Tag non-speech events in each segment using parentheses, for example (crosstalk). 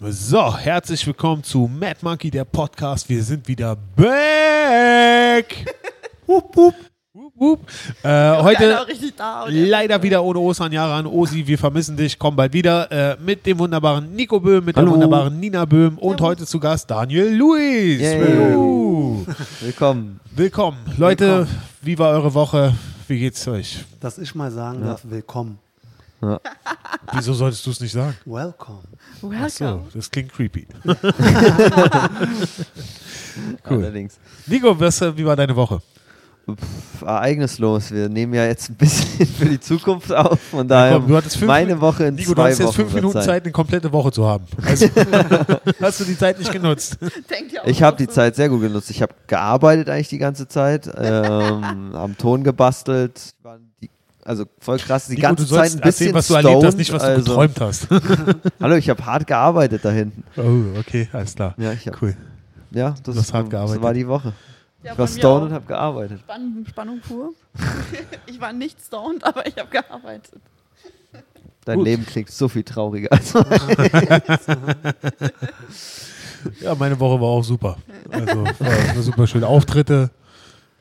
So, herzlich willkommen zu Mad Monkey, der Podcast. Wir sind wieder back. (laughs) wup, wup. Wup, wup. Äh, heute da, leider wieder ohne Osan Jaran. Osi, wir vermissen dich. Komm bald wieder äh, mit dem wunderbaren Nico Böhm, mit der Hallo. wunderbaren Nina Böhm und heute zu Gast Daniel Luis. (laughs) Willkommen. Willkommen. Leute, Willkommen. wie war eure Woche? Wie geht's euch? Dass ich mal sagen Ja. darf, willkommen. (laughs) Wieso solltest du es nicht sagen? Welcome. Welcome. So, das klingt creepy. (laughs) (laughs) Allerdings. Nico, was, äh, wie war deine Woche? Pff, ereignislos. Wir nehmen ja jetzt ein bisschen für die Zukunft auf. Von daher komm, du hattest fünf meine Minuten- Woche in Nico, du zwei hast jetzt Wochen fünf Minuten. Zeit, eine komplette Woche zu haben. Also, hast du die Zeit nicht genutzt? Ich habe die Zeit sehr gut genutzt. Ich habe gearbeitet eigentlich die ganze Zeit, ähm, am Ton gebastelt. Waren die- Also voll krass, die Nico, ganze du Zeit ein bisschen erzählen, was du erlebt hast, stoned, nicht was du also, geträumt hast. (laughs) Hallo, ich habe hart gearbeitet da hinten. Oh, okay, alles klar. Ja, ich hab, Cool. ja das, Du hast hart das gearbeitet. war die Woche. Ja, Ich war stoned und habe gearbeitet. Spann Spannung pur. (laughs) ich war nicht stoned, aber ich habe gearbeitet. Dein Gut. Leben klingt so viel trauriger. als (laughs) Ja, meine Woche war auch super. Also, war, war super schön. Auftritte.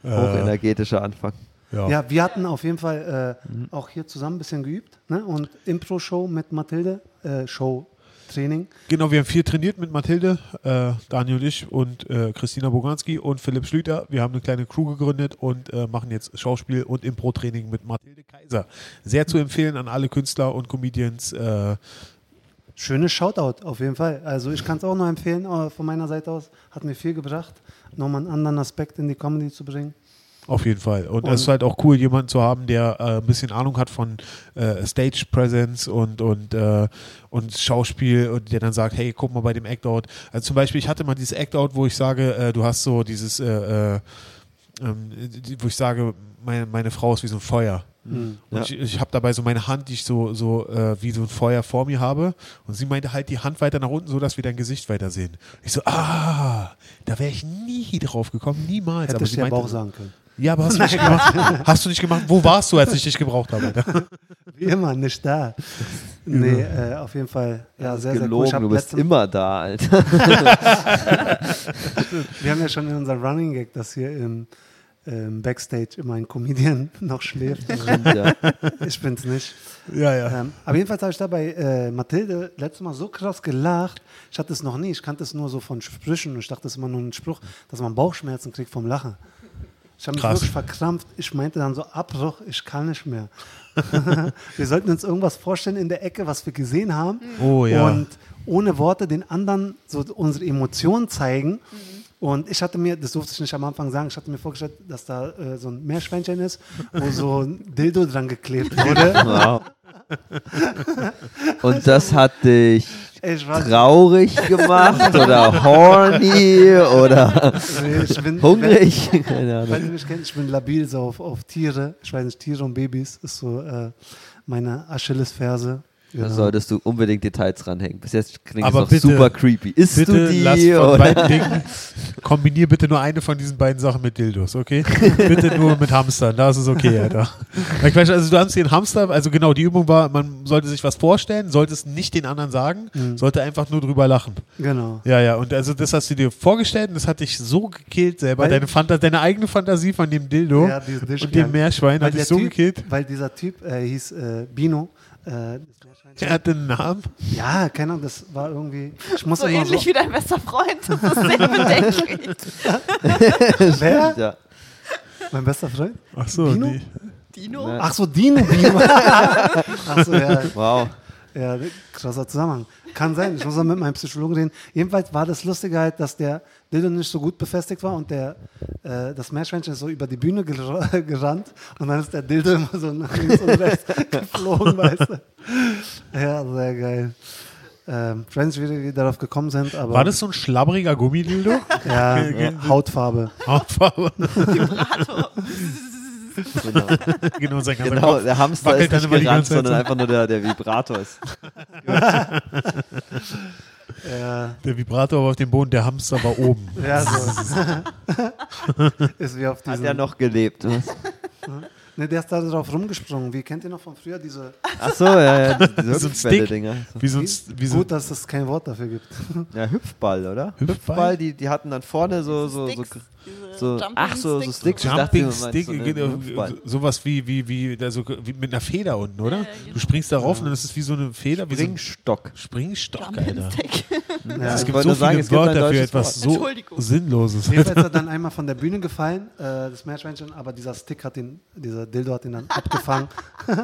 Äh, hochenergetischer Anfang. Ja. Ja, wir hatten auf jeden Fall äh, auch hier zusammen ein bisschen geübt. Ne? Und Impro-Show mit Mathilde, äh, Show-Training. Genau, wir haben viel trainiert mit Mathilde, äh, Daniel und ich und äh, Christina Boganski und Philipp Schlüter. Wir haben eine kleine Crew gegründet und äh, machen jetzt Schauspiel- und Impro-Training mit Mathilde Kaiser. Sehr zu empfehlen an alle Künstler und Comedians. Äh, Schönes Shoutout auf jeden Fall. Also ich kann es auch nur empfehlen von meiner Seite aus. Hat mir viel gebracht, nochmal einen anderen Aspekt in die Comedy zu bringen. Auf jeden Fall. Und, es ist halt auch cool, jemanden zu haben, der äh, ein bisschen Ahnung hat von äh, Stage Presence und, und, äh, und Schauspiel und der dann sagt, hey, guck mal bei dem Act-Out. Also zum Beispiel, ich hatte mal dieses Act-Out, wo ich sage, äh, du hast so dieses, äh, äh, ähm, wo ich sage, meine, meine Frau ist wie so ein Feuer. Mhm. Und Ja. ich, ich habe dabei so meine Hand, die ich so, so äh, wie so ein Feuer vor mir habe. Und sie meinte halt die Hand weiter nach unten, so dass wir dein Gesicht weiter sehen. Ich so, ah, da wäre ich nie drauf gekommen, niemals. Hätte Aber ich meinte, auch sagen können. Ja, aber hast du nicht gemacht. (laughs) Hast du nicht gemacht? Wo warst du, als ich dich gebraucht habe? (laughs) Wie immer, nicht da. Nee, äh, auf jeden Fall. Ja, sehr, sehr cool. Gelogen, Ich hab du bist letztens- immer da, Alter. (laughs) Wir haben ja schon in unserem Running Gag, dass hier im, im Backstage immer ein Comedian noch schläft. ja. ich bin's nicht. Ja, ja. Ähm, aber jedenfalls habe ich da bei äh, Mathilde letztes Mal so krass gelacht. Ich hatte es noch nie. Ich kannte es nur so von Sprüchen und ich dachte, es ist immer nur ein Spruch, dass man Bauchschmerzen kriegt vom Lachen. Ich habe mich Krass. wirklich verkrampft. Ich meinte dann so Abbruch, ich kann nicht mehr. (laughs) wir sollten uns irgendwas vorstellen in der Ecke, was wir gesehen haben. Oh, ja. Und ohne Worte den anderen so unsere Emotionen zeigen. Und ich hatte mir, das durfte ich nicht am Anfang sagen, ich hatte mir vorgestellt, dass da äh, so ein Meerschweinchen ist, wo so ein (laughs) Dildo dran geklebt wurde. Wow. Und das hat dich traurig gemacht oder horny oder ich bin, hungrig? Keine Wenn, wenn Ahnung. du mich kennst, ich bin labil so auf, auf Tiere. Ich weiß nicht, Tiere und Babys ist so äh, meine Achillesferse. Genau. Da solltest du unbedingt Details ranhängen. Bis jetzt klingt Aber es noch bitte- super creepy. Isst Bitte du die? lass von beiden (laughs) Dingen, kombinier bitte nur eine von diesen beiden Sachen mit Dildos, okay? bitte nur mit Hamstern, da ist es okay, Alter. Also du hast hier einen Hamster, also genau, die Übung war, man sollte sich was vorstellen, sollte es nicht den anderen sagen, Mhm. sollte einfach nur drüber lachen. Genau. Ja, ja, und also das hast du dir vorgestellt und das hat dich so gekillt selber, Weil- deine, Fanta deine eigene Fantasie von dem Dildo Ja, und dem Meerschwein hat dich so typ, gekillt. Weil dieser Typ äh, hieß äh, Bino. Äh. Er hat einen Namen. ja, keine Ahnung, das war irgendwie. Ich muss So immer ähnlich so. wie dein bester Freund. Das ist sehr (laughs) bedenklich. (laughs) Wer? Ja. Mein bester Freund? Ach so, Dino? nee. Dino? Ach so, Dino. (laughs) Ach so, ja. Wow. Ja, krasser Zusammenhang. Kann sein, ich muss mal mit meinem Psychologen reden. Jedenfalls war das Lustige halt, dass der Dildo nicht so gut befestigt war und der, äh, das Meerschweinchen ist so über die Bühne ger (laughs) gerannt und dann ist der Dildo immer so nach links und rechts (laughs) geflogen, weißt du. Ja, sehr geil. Ähm, nicht, wie wir darauf gekommen sind, aber War das so ein schlabbriger Gummidildo? ja. Hautfarbe. Hautfarbe. (laughs) Genau, (laughs) genau, sein genau Kopf. der Hamster ist nicht gerannt, ganze Zeit sondern so. einfach nur der, der Vibrator ist. (laughs) Ja, Der Vibrator war auf dem Boden, der Hamster war oben. (laughs) ja so. ist wie auf Hat er noch gelebt? Was? Ne, der ist da drauf rumgesprungen. Wie kennt ihr noch von früher diese. Ach so, ja, ja, diese So Stick. Hüpfbälle-Dinger. Wie so ein, wie so Gut, dass es kein Wort dafür gibt. Ja, Hüpfball, oder? Hüpfball? die, die hatten dann vorne so, so, so, so Jumping ach so, so Sticks. Dachte, Jumping meinst Stick, so genau, sowas wie, wie, wie, also wie mit einer Feder unten, oder? Ja, genau. Du springst darauf und dann ist es wie so eine Feder, wie so. Springstock, Jumping Alter. Ja, Es gibt so sagen, viele Wörter für etwas Wort. so. Sinnloses. Jedenfalls ist (laughs) er dann einmal von der Bühne gefallen, äh, das Meerschweinchen, aber dieser Stick hat ihn, dieser Dildo hat ihn dann abgefangen. (laughs) (laughs)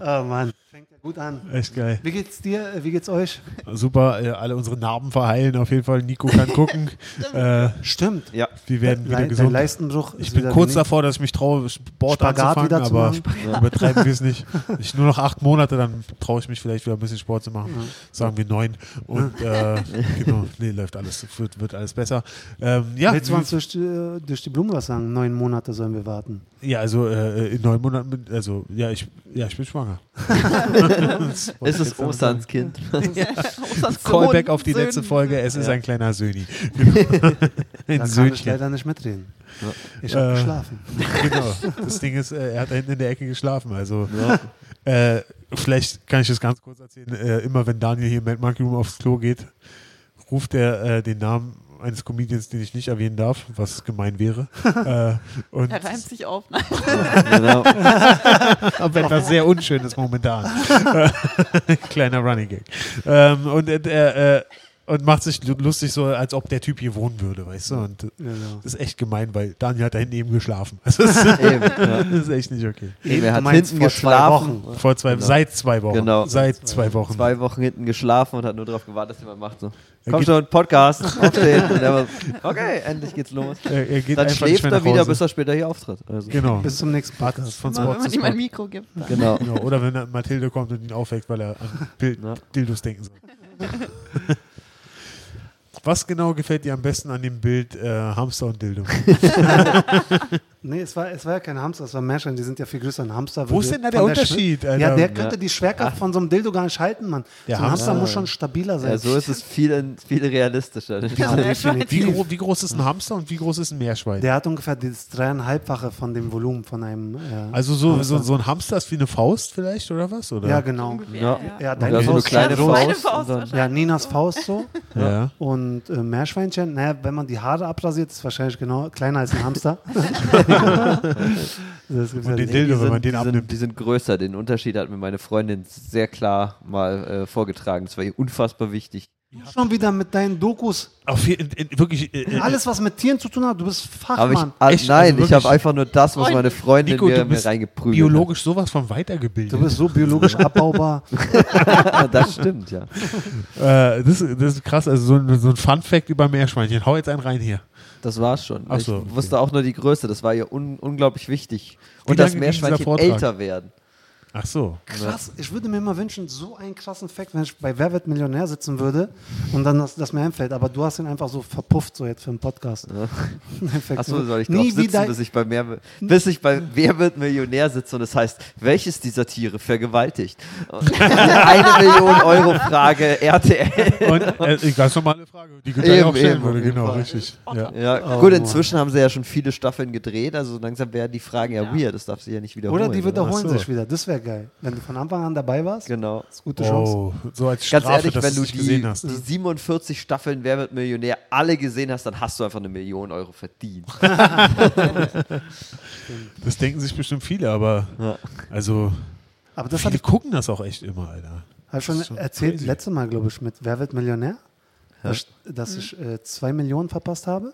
oh Mann, fängt ja gut an. Echt geil. Wie geht's dir? Äh, Wie geht's euch? Super, äh, alle unsere Narben verheilen auf jeden Fall. Nico kann gucken. (laughs) äh, Stimmt. Ja, wir werden Le wieder dein gesund. Leistenbruch Ich bin wieder kurz davor, dass ich mich traue, Sport Spagat anzufangen, wieder zu aber machen. (laughs) übertreiben wir es nicht. Ich nur noch acht Monate, dann traue ich mich vielleicht wieder ein bisschen Sport zu machen. Sagen wir neun. Und äh, (laughs) genau, nee, läuft alles, wird, wird alles besser. Ähm, ja, Willst du uns durch die, durch die Blume was sagen? Neun Monate sollen wir warten. Ja, also äh, in neun Monaten, bin- also ja, ich, ja, ich bin schwanger. Das (laughs) es ist Ostans. Kind. Osters (laughs) Callback Sohn, auf die letzte Söhnen. Folge, es ist Ja. ein kleiner Söhni. (laughs) Ein Da kann ich Söhnchen. leider nicht mitreden. Ich habe Äh, geschlafen. Genau. Das Ding ist, äh, er hat da hinten in der Ecke geschlafen. Also Ja. äh, vielleicht kann ich das ganz kurz erzählen. Äh, immer wenn Daniel hier im Mad Monkey Room aufs Klo geht, ruft er äh, den Namen eines Comedians, den ich nicht erwähnen darf, was gemein wäre. (laughs) äh, und Er reimt sich auf. Nein. genau. (laughs) aber etwas sehr Unschönes momentan. (laughs) Kleiner Running Gag. Ähm, und er äh, und macht sich lu- lustig so, als ob der Typ hier wohnen würde, weißt du? Und Genau. das ist echt gemein, weil Daniel hat da hinten eben geschlafen. (laughs) Also, das, ist, Eben, ja. das (laughs) ist echt nicht okay. Eben, er hat hinten vor zwei geschlafen. Wochen. Vor zwei, Genau. seit zwei Wochen. Genau. Seit zwei Wochen. Zwei Wochen hinten geschlafen und hat nur darauf gewartet, dass jemand macht so. Er Komm schon, Podcast, aufstehen. Und er war, okay, endlich geht's los. Er, er geht Dann schläft er wieder, bis er später hier auftritt. Also, Genau. Bis zum nächsten Podcast. von Wenn Sport man zu ihm ein. Mikro gibt. Genau. Genau. Oder wenn Mathilde kommt und ihn aufweckt, weil er an (laughs) Bild. Dildos denken soll. Was genau gefällt dir am besten an dem Bild äh, Hamster und Dildo? (laughs) (laughs) Nee, es war, es war ja kein Hamster, es war Meerschwein, die sind ja viel größer. Ein Hamster Wo ist denn da der Unterschied, Alter? Ja, der Ja. könnte die Schwerkraft von so einem Dildo gar nicht halten, Mann. Der so ein Hamster Hamster- muss schon stabiler sein. Ja, so ist es viel, viel realistischer. Ja, Wie, gro wie groß ist ein Hamster und wie groß ist ein Meerschwein? Der hat ungefähr das dreieinhalbfache von dem Volumen von einem. Äh, also so, so, so ein Hamster ist wie eine Faust vielleicht oder was? Oder? Ja, genau. Ja. Ja, deine da so eine Faust kleine Faust. Faust dann, Ja, Ninas Faust so. Ja. Und äh, Meerschweinchen, naja, wenn man die Haare abrasiert, ist wahrscheinlich genau kleiner als ein Hamster. (laughs) (laughs) das Und ja den. Dildo, die, wenn man sind, den die, sind, abnimmt. die sind größer. Den Unterschied hat mir meine Freundin sehr klar mal äh, vorgetragen. Das war ihr unfassbar wichtig. Du schon wieder mit deinen Dokus. Auf je, in, in, wirklich, äh, äh, Alles, was mit Tieren zu tun hat, du bist ich, Fachmann. ah, Echt? nein, Also ich habe einfach nur das, was meine Freundin Nico, mir, mir reingeprügelt biologisch sowas von weitergebildet. Du bist so biologisch (laughs) abbaubar. (laughs) das stimmt, ja. Äh, das, das ist krass, also so, ein- so ein Fun-Fact über Meerschweinchen. Hau jetzt einen rein hier. Das war's schon. Ach ich so, okay. wusste auch nur die Größe. Das war ihr un unglaublich wichtig. Wie Und dass Meerschweinchen älter werden. Ach so. Krass, ich würde mir mal wünschen, so einen krassen Fact, wenn ich bei Wer wird Millionär sitzen würde und dann das, das mir einfällt. Aber du hast ihn einfach so verpufft, so jetzt für einen Podcast. (laughs) Fact. Achso, soll ich drauf Nie sitzen, wieder. bis ich, bei mehr, bis ich bei Wer wird Millionär sitze und es heißt, welches dieser Tiere vergewaltigt? (laughs) Eine Million Euro Frage RTL. Und äh, ganz normale Frage, die Günther ja Eben, auch stellen würde, genau, Fall. richtig. Ja. Ja, Oh, gut, Mann. inzwischen haben sie ja schon viele Staffeln gedreht, also langsam werden die Fragen ja, Ja. weird, das darf sich ja nicht wiederholen. Oder die wiederholen so. sich wieder. Das wäre geil. Wenn du von Anfang an dabei warst, Genau. ist gute Chance. Oh, so als Ganz Strafe, ehrlich, dass wenn du die, gesehen hast. die 47 Staffeln Wer wird Millionär alle gesehen hast, dann hast du einfach eine Million Euro verdient. (laughs) (laughs) Das denken sich bestimmt viele, aber Ja. also Aber das habe viele ich, gucken das auch echt immer, Alter. hab ich schon schon erzählt, crazy. letztes Mal, glaube ich, mit Wer wird Millionär? Dass, dass ich äh, zwei Millionen verpasst habe.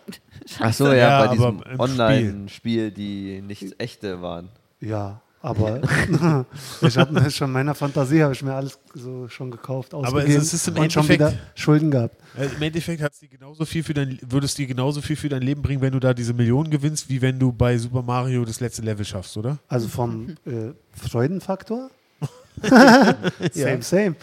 Ach so, ja, Ja, bei diesem Online-Spiel, die nicht echte waren. Ja, aber (laughs) ich habe schon meiner Fantasie habe ich mir alles so schon gekauft, ausgegeben es ist im und schon Endeffekt- wieder Schulden gehabt. Äh, Im Endeffekt hat's dir genauso viel für dein, würdest dir genauso viel für dein Leben bringen, wenn du da diese Millionen gewinnst, wie wenn du bei Super Mario das letzte Level schaffst, oder? Also vom äh, Freudenfaktor? (laughs) Same, same.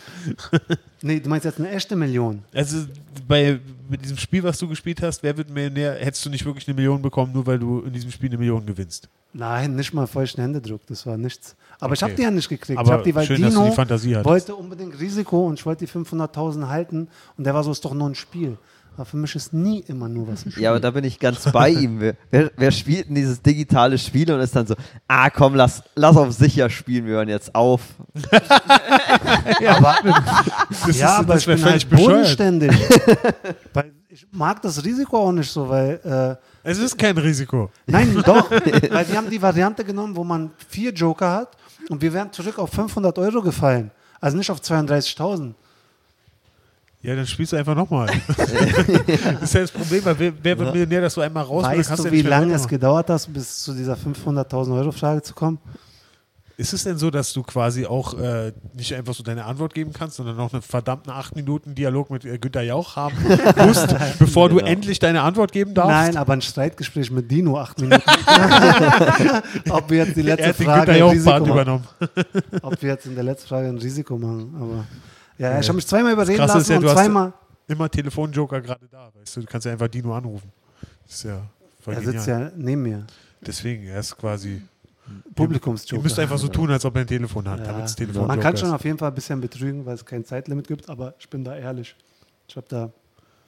Nee, du meinst jetzt eine echte Million. Also bei mit diesem Spiel, was du gespielt hast, wer wird Millionär, hättest du nicht wirklich eine Million bekommen, nur weil du in diesem Spiel eine Million gewinnst. Nein, nicht mal feuchten Händedruck, das war nichts. Aber ich Okay. habe die ja nicht gekriegt. ich Aber habe die, weil schön, dass du Dino die Fantasie hattest. wollte unbedingt Risiko und ich wollte die 500.000 halten und der war so, ist doch nur ein Spiel. Aber für mich ist nie immer nur was im Spiel. Ja, aber da bin ich ganz bei ihm. Wer, wer, wer spielt denn dieses digitale Spiel und ist dann so, ah komm, lass, lass auf sicher spielen, wir hören jetzt auf. (laughs) aber, Das ja, ist, aber das ich wäre bin halt bescheuert. bodenständig. (laughs) weil ich mag das Risiko auch nicht so, weil äh, Es ist kein Risiko. Nein, (laughs) doch. Weil wir haben die Variante genommen, wo man vier Joker hat und wir wären zurück auf 500 Euro gefallen. Also nicht auf 32.000. Ja, dann spielst du einfach nochmal. (laughs) das ist ja das Problem, weil wer, wer wird Millionär, dass du einmal raus Weißt kannst du, wie lange es gedauert hat, bis zu dieser 500.000 Euro Frage zu kommen? Ist es denn so, dass du quasi auch äh, nicht einfach so deine Antwort geben kannst, sondern noch einen verdammten 8 Minuten Dialog mit äh, Günter Jauch haben (laughs) musst, bevor du Genau. endlich deine Antwort geben darfst? Nein, aber ein Streitgespräch mit Dino, acht Minuten. (laughs) Ob wir jetzt die er letzte Frage Günter ein Risiko machen. übernommen. Ob wir jetzt in der letzten Frage ein Risiko machen. Aber ja, ich habe mich zweimal überreden Krasse ist lassen ja, und du hast- zweimal. Immer Telefonjoker gerade da, weißt du, du kannst ja einfach Dino anrufen. Das ist ja voll Er genial. sitzt ja neben mir. Deswegen, er ist quasi. Publikumsjoker. Ihr müsst einfach so tun, als ob er ein Telefon hat, damit es Ja. Telefon Man kann schon auf jeden Fall ein bisschen betrügen, weil es kein Zeitlimit gibt, aber ich bin da ehrlich. Ich habe da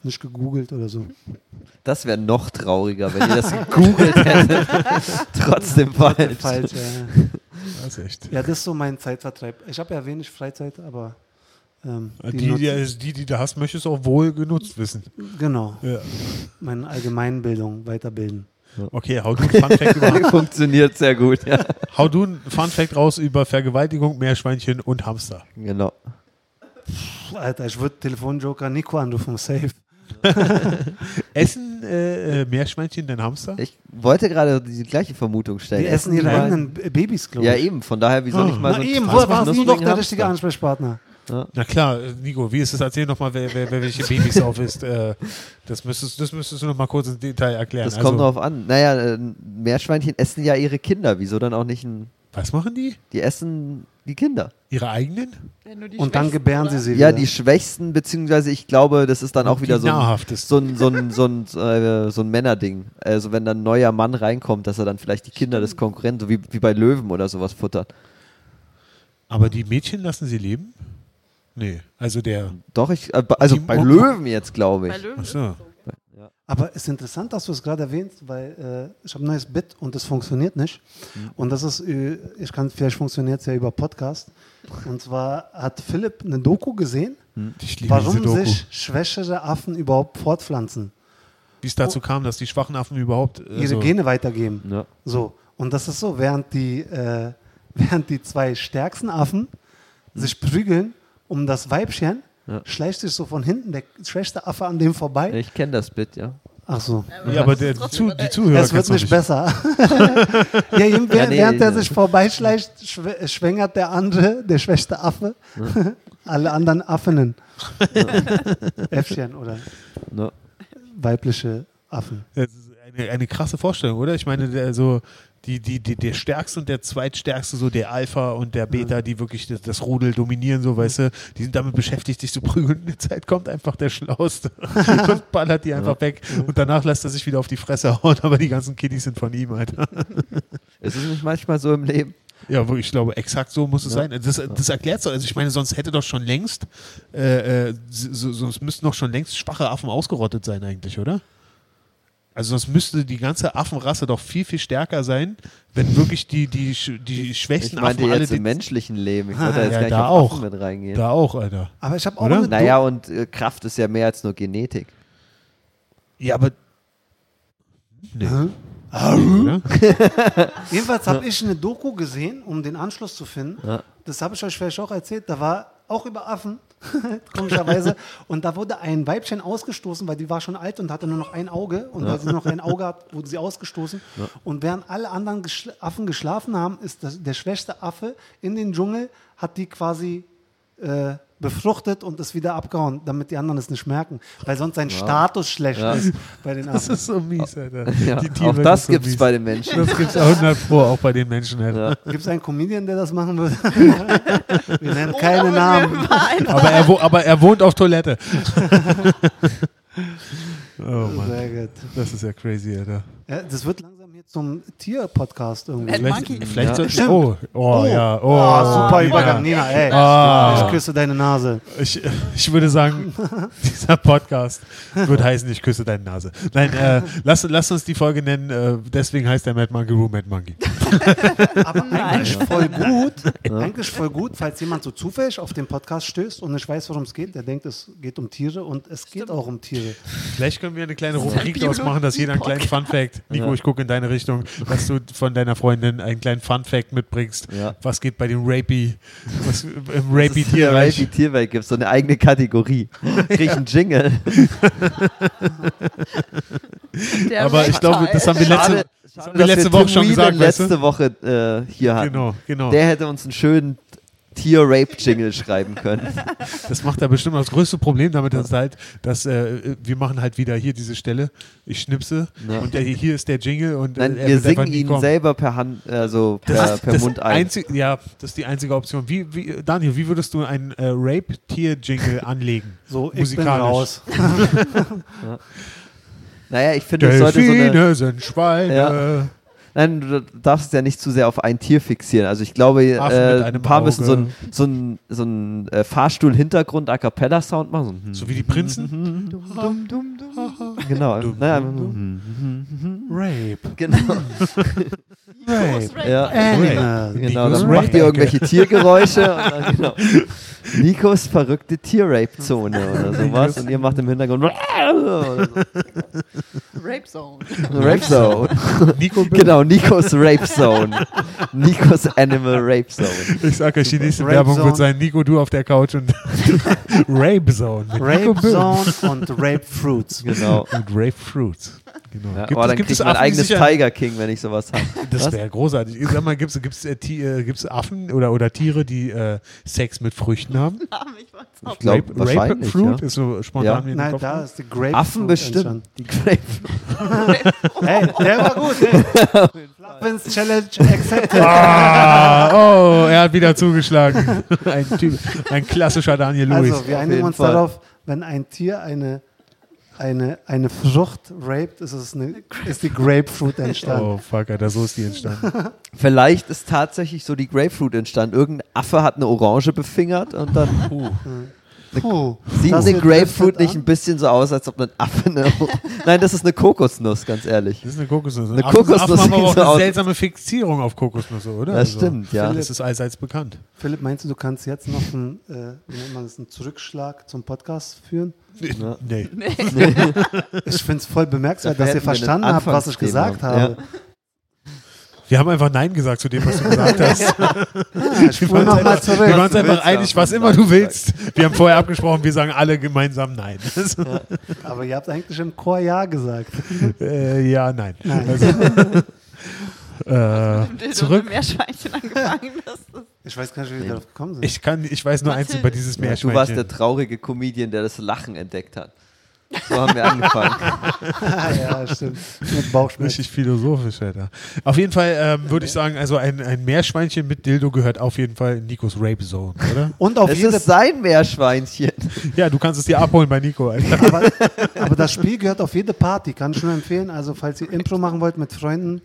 nicht gegoogelt oder so. Das wäre noch trauriger, wenn ihr das gegoogelt hättet. (laughs) Trotzdem falsch. Falsch, ja. Das ist echt. ja, das ist so mein Zeitvertreib. Ich habe ja wenig Freizeit, aber ähm, Die, die, nutzen- die, die du hast, möchtest du auch wohl genutzt wissen. genau, Ja. meine Allgemeinbildung weiterbilden. Okay, hau du ein Fun Fact, über, (laughs) Funktioniert sehr gut, ja. hau du ein Fun Fact raus über Vergewaltigung, Meerschweinchen und Hamster. Genau. Alter, ich würde Telefonjoker Nico anrufen, safe. (laughs) Essen äh, äh, Meerschweinchen den Hamster? Ich wollte gerade die gleiche Vermutung stellen. Die essen ihre eigenen Babys, glaube Ja, ich. eben, von daher, wieso Ah. nicht mal Na so ein eben, warst du doch der richtige Ansprechpartner? Na klar, Nico, wie ist es? Erzähl noch mal, wer, wer, wer welche Babys auf ist. Äh, das, müsstest, das müsstest du noch mal kurz im Detail erklären. Das kommt also, drauf an. Naja, äh, Meerschweinchen essen ja ihre Kinder. Wieso dann auch nicht ein. Was machen die? Die essen die Kinder. Ihre eigenen? Ja, nur die Und dann gebären oder? sie sie Ja, wieder. die Schwächsten, beziehungsweise ich glaube, das ist dann auch Die wieder so ein, so ein, so ein, so ein, äh, so ein Männerding. Also wenn dann ein neuer Mann reinkommt, dass er dann vielleicht die Kinder des Konkurrenten, so wie, wie bei Löwen oder sowas futtert. Aber die Mädchen lassen sie leben? Nee, also der. Doch, ich, äh, also bei Mo- Löwen jetzt, glaube Bei ich. Löwen Ach so. Aber es ist interessant, dass du es gerade erwähnst, weil äh, ich habe ein neues Bit und es funktioniert nicht. Und das ist, äh, ich kann, vielleicht funktioniert es ja über Podcast. Und zwar hat Philipp eine Doku gesehen, Ich liebe warum diese Doku. sich schwächere Affen überhaupt fortpflanzen, Wie es dazu kam, dass die schwachen Affen überhaupt. äh, ihre so- Gene weitergeben. Ja. So. Und das ist so, während die, äh, (laughs) während die zwei stärksten Affen sich prügeln um das Weibchen, Ja. schleicht sich so von hinten der schwächste Affe an dem vorbei. Ich kenne das Bit, ja. Ach so. Ja, aber der, die, Zu, die Zuhörer Es wird noch nicht besser. (laughs) (laughs) ja, eben, Ja, nee, während er ja. sich vorbeischleicht, schw schwängert der andere, der schwächste Affe, (laughs) alle anderen Affinnen. Äffchen oder Ja. weibliche Affen. Das ist eine, eine krasse Vorstellung, oder? Ich meine, der, so die, die, die, der stärkste und der zweitstärkste, so der Alpha und der Beta, die wirklich das, das Rudel dominieren, so weißt du, die sind damit beschäftigt, sich zu prügeln. In der Zeit kommt einfach der Schlauste (laughs) und ballert die einfach weg. Und danach lässt er sich wieder auf die Fresse hauen, aber die ganzen Kiddies sind von ihm, Alter. (laughs) Ist es nicht manchmal so im Leben? Ja, ich glaube, exakt so muss es Ja. sein. Das, das erklärt so. Also ich meine, sonst hätte doch schon längst, äh, äh, so, sonst müssten doch schon längst schwache Affen ausgerottet sein eigentlich, oder? Also sonst müsste die ganze Affenrasse doch viel, viel stärker sein, wenn wirklich die, die, die Ich schwächsten meinte Affen alle jetzt im den, menschlichen Leben. Ich wollte da jetzt Ja, gar nicht da auch. Affen mit reingehen. da auch, Alter. Aber ich habe auch eine Naja, und äh, Kraft ist ja mehr als nur Genetik. Ja, aber nee. Hä? Oder? (laughs) Jedenfalls habe ich eine Doku gesehen, um den Anschluss zu finden. Ja. Das habe ich euch vielleicht auch erzählt. Da war auch über Affen, (laughs) komischerweise. Und da wurde ein Weibchen ausgestoßen, weil die war schon alt und hatte nur noch ein Auge. Und weil sie nur noch ein Auge hat, (laughs) wurde sie ausgestoßen. Und während alle anderen geschl Affen geschlafen haben, ist das, der schwächste Affe in den Dschungel, hat die quasi äh, befruchtet und ist wieder abgehauen, damit die anderen es nicht merken. Weil sonst sein Status schlecht Ja. ist bei den Das Affen. ist so mies, Alter. (laughs) Ja, Die auch das so gibt es bei den Menschen. Das gibt es 100 Pro, auch bei den Menschen, Alter. Ja. Gibt es einen Comedian, der das machen würde? (laughs) Wir nennen keine Namen. Aber, er aber er wohnt auf Toilette. (laughs) oh Mann, Sehr gut. das ist ja crazy, Alter. Ja, das wird langsam zum Tier-Podcast irgendwie. Mad Vielleicht, Monkey. vielleicht Ja. Stimmt. oh, oh, ja, oh, Oh, super Nina. Übergang, Nina, ey. Ah. Ich küsse deine Nase. Ich, ich würde sagen, (laughs) dieser Podcast wird heißen, ich küsse deine Nase. Nein, äh, lass, lass uns die Folge nennen, äh, deswegen heißt der Mad Monkey Room Mad Monkey. (laughs) Aber eigentlich voll gut, eigentlich voll gut, falls jemand so zufällig auf den Podcast stößt und nicht weiß, worum es geht. Der denkt, es geht um Tiere und es geht auch um Tiere. Vielleicht können wir eine kleine Rubrik daraus machen, dass jeder einen kleinen Fun Fact, Nico, Ja. ich gucke in deine Richtung, dass du von deiner Freundin einen kleinen Fun Fact mitbringst. Ja. Was geht bei dem Rapey, was (laughs) im Das Rapey Tierreich? Tierwelt gibt so eine eigene Kategorie. (laughs) Krieg ich einen Jingle. (laughs) Der Aber ich glaube, das haben wir letzte, Schade, haben wir letzte wir Woche Tim schon gesagt, weißt letzte du? Woche äh, hier hatten. Genau, genau. Der hätte uns einen schönen Tier-Rape-Jingle schreiben können. (laughs) Das macht da bestimmt das größte Problem damit ist halt, dass äh, wir machen halt wieder hier diese Stelle, ich schnipse Ja. und der, hier ist der Jingle und Nein, äh, er wir singen ihn kommen. selber per Hand, also per, Das, per das Mund ein. einzig, ja, das ist die einzige Option. Wie, wie, Daniel, wie würdest du einen äh, Rape-Tier-Jingle (laughs) anlegen? So, ich bin Musikalisch. raus. (laughs) Naja, ich finde, es sollte so eine. Sind Schweine. Ja. Nein, du darfst es ja nicht zu sehr auf ein Tier fixieren. Also ich glaube, äh, ein paar müssen so Auge. einen so ein, so ein, äh, Fahrstuhl-Hintergrund A Cappella-Sound machen. So, ein- So wie die Prinzen. genau. Dum, naja, Rape. genau. Rape. (laughs) Ja. Animal. Genau, dann macht ihr irgendwelche Tiergeräusche und dann, genau. Nikos verrückte Tier-Rape-Zone (laughs) oder sowas und ihr macht im Hintergrund. (laughs) Rape Zone. Rape Zone. Nico, Genau, Nikos Rape Zone. Nikos Animal Rape Zone. ich sag euch, die nächste Rape Werbung Zone. wird sein, Nico, du auf der Couch und (laughs) Rape Zone. Rape. Zone und Rape Fruits. Genau. Und Rape Fruits. Genau. Ja, Gibt aber es- dann gibt es mein Affen, eigenes Tiger King, wenn ich sowas habe. (laughs) Das wäre großartig. Ich Sag mal, gibt es äh, äh, Affen oder, oder Tiere, die äh, Sex mit Früchten haben? (laughs) Ich weiß auch Ich glaub, Rape, wahrscheinlich, Fruit ja. ist so spontan Ja. Nein, Kopf da ist die Grape Affen bestimmt. Die Grape. (laughs) Hey, der war gut, ey. Fluffins Challenge accepted. Ah, oh, er hat wieder zugeschlagen. Ein, typ, ein klassischer Daniel Lewis. Also, wir einigen uns Fall. darauf, wenn ein Tier eine, eine, eine Frucht raped, ist, es eine, ist die Grapefruit entstanden. oh, fuck, Alter, so ist die entstanden. (laughs) Vielleicht ist tatsächlich so die Grapefruit entstanden. Irgendein Affe hat eine Orange befingert und dann Puh, sieht das Grapefruit nicht ein bisschen so aus, als ob ein Affe eine. (laughs) Nein, das ist eine Kokosnuss, ganz ehrlich. Das ist eine Kokosnuss. Eine Affen, Kokosnuss Affen haben aber auch so eine seltsame Fixierung auf Kokosnüsse, oder? Das stimmt, ja. Das ist allseits bekannt. Philipp, meinst du, du kannst jetzt noch einen, äh, wie nennt man das, einen Zurückschlag zum Podcast führen? Ja. Nee. (laughs) Ich finde es voll bemerkenswert, Dafür dass ihr verstanden habt, was ich gesagt habe. Wir haben einfach Nein gesagt zu dem, was du gesagt (laughs) hast. Ich spule nochmal zurück. Wir waren uns einfach willst, einig, was wir immer du willst. Wir haben vorher abgesprochen, wir sagen alle gemeinsam Nein. Aber ihr habt eigentlich im Chor Ja gesagt. äh, ja, nein. Nein. Also, äh, zurück. Meerschweinchen angefangen. Ich weiß gar nicht, wie wir darauf gekommen sind. Ich kann, ich weiß nur eins Mathilde. über dieses Du warst der Meerschweinchen. traurige Comedian, der das Lachen entdeckt hat. So haben wir angefangen. (laughs) Ja, stimmt. Mit Bauchschmerzen. Richtig philosophisch, Alter. Auf jeden Fall ähm, würde ich sagen, also ein, ein Meerschweinchen mit Dildo gehört auf jeden Fall in Nikos Rape Zone, oder? (laughs) Und auf Es jede, ist sein Meerschweinchen. (laughs) Ja, du kannst es dir abholen bei Nico, Alter. aber, aber das Spiel gehört auf jede Party, kann ich nur empfehlen. Also, falls ihr Intro machen wollt mit Freunden,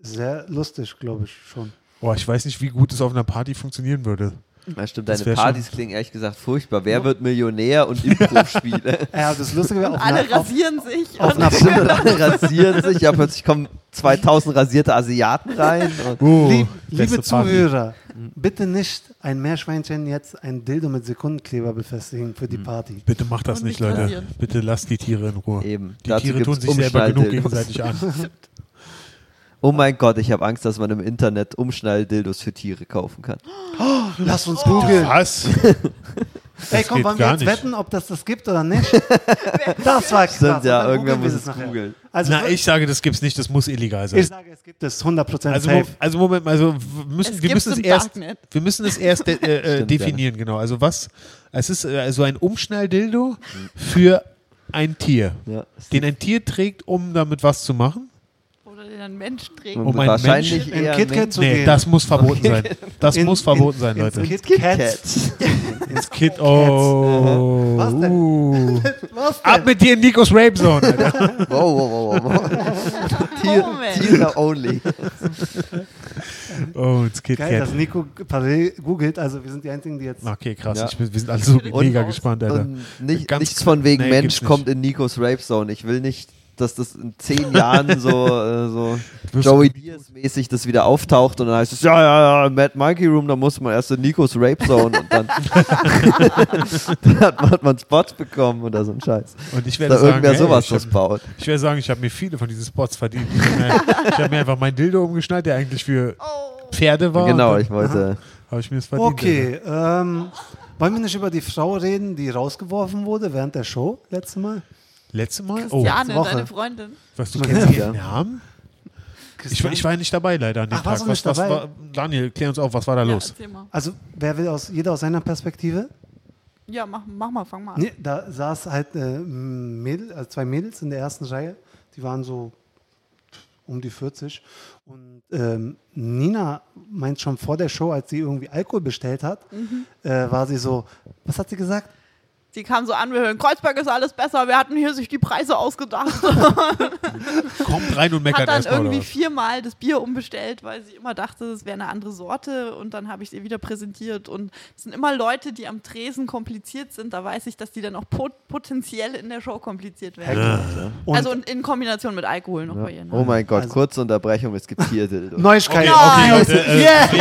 sehr lustig, glaube ich schon. Boah, ich weiß nicht, wie gut es auf einer Party funktionieren würde. Ja, stimmt, Das deine Partys klingen ehrlich gesagt furchtbar. Wer wird Millionär und Impro-Spiele? (laughs) Ja, das Lustige wäre, auf, alle auf, rasieren sich. auf und einer (laughs) Stimmt, alle rasieren sich. Ja, plötzlich kommen 2000 rasierte Asiaten rein. Und Oh, Lieb, liebe Party. Zuhörer, bitte nicht ein Meerschweinchen jetzt ein Dildo mit Sekundenkleber befestigen für die Party. Bitte macht das Und nicht, Leute. rasieren. Bitte lasst die Tiere in Ruhe. eben. Die Dazu Tiere tun sich selber genug gegenseitig an. (laughs) Oh mein Gott, ich habe Angst, dass man im Internet Umschnalldildos für Tiere kaufen kann. Lass uns googeln. Was? (laughs) Ey, komm, wollen wir jetzt nicht. wetten, ob das das gibt oder nicht? (laughs) das war krass. Stimmt, ja, wir muss das es googeln. Also, Na, ich sage, das gibt's nicht, das muss illegal sein. ich sage, es gibt es 100% Also, safe. also Moment mal, also wir müssen, Es wir müssen es erst, Darknet. wir müssen es erst äh, (laughs) äh, Stimmt, definieren, genau. Also was? Es ist äh, also ein Umschnalldildo für ein Tier, Ja. den ein Tier trägt, um damit was zu machen. Den ein Mensch trägt. Um einen wahrscheinlich In eher KitKat zu Nee, gehen. das muss verboten sein. Das In- muss verboten sein, ins Leute. Kit KitKat. (laughs) Ins Kid. Oh. Was denn? Uh. Was Ab mit dir in Nikos Rape Zone, Alter. (laughs) Wow, wow, wow, wow. Tier. Tiere only. Oh, ins Kit Geil, dass. Nico parallel googelt. Also wir sind die Einzigen, die jetzt. Okay, krass. Ja. Ich bin, wir sind alle so mega gespannt, Alter. Nicht, Ganz- nichts von wegen nee, Mensch nicht. kommt in Nikos Rape Zone. Ich will nicht, dass das in zehn Jahren so, äh, so Joey Diaz mäßig das wieder auftaucht und dann heißt es, ja, ja, ja, Mad Monkey Room, da muss man erst in Nikos Rape Zone und dann, (laughs) (laughs) dann hat, man, Spots bekommen oder so ein Scheiß. Und ich Da werde sagen, irgendwer hey, sowas ich hab- was baut. Ich werde sagen, ich habe mir viele von diesen Spots verdient. Ich habe mir, einfach mein Dildo umgeschnallt, der eigentlich für Oh. Pferde war. Genau, ich wollte. Habe ich mir das verdient. Okay, ähm, wollen wir nicht über die Frau reden, die rausgeworfen wurde während der Show letztes Mal? Alter. Letztes Mal? Oh, Christiane, Woche. deine Freundin. was du kennst ihren Namen? Ich, war- ich war ja nicht dabei leider an dem Ach, Tag. Was, was dabei? war, Daniel, klär uns auf, was war da Ja, los? Also, wer will aus, jeder aus seiner Perspektive? Ja, mach, mach mal, fang mal an. Nee, da saß halt äh, Mädel, also zwei Mädels in der ersten Reihe, die waren so um die 40. Und ähm, Nina meint schon vor der Show, als sie irgendwie Alkohol bestellt hat, äh, war sie so, was hat sie gesagt? Sie kam so an, wir hören, Kreuzberg ist alles besser, wir hatten hier sich die Preise ausgedacht. (laughs) Kommt rein und meckert hat dann irgendwie oder was? viermal das Bier umbestellt, weil sie immer dachte, es wäre eine andere Sorte und dann habe ich sie wieder präsentiert und es sind immer Leute, die am Tresen kompliziert sind, da weiß ich, dass die dann auch pot potenziell in der Show kompliziert werden. Und also in, in Kombination mit Alkohol noch bei ihr. Ne? Oh mein Gott, Also- kurze Unterbrechung, es gibt hier Dildo. Neuigkeit. Okay, Ja. Leute, äh, Yeah. wir,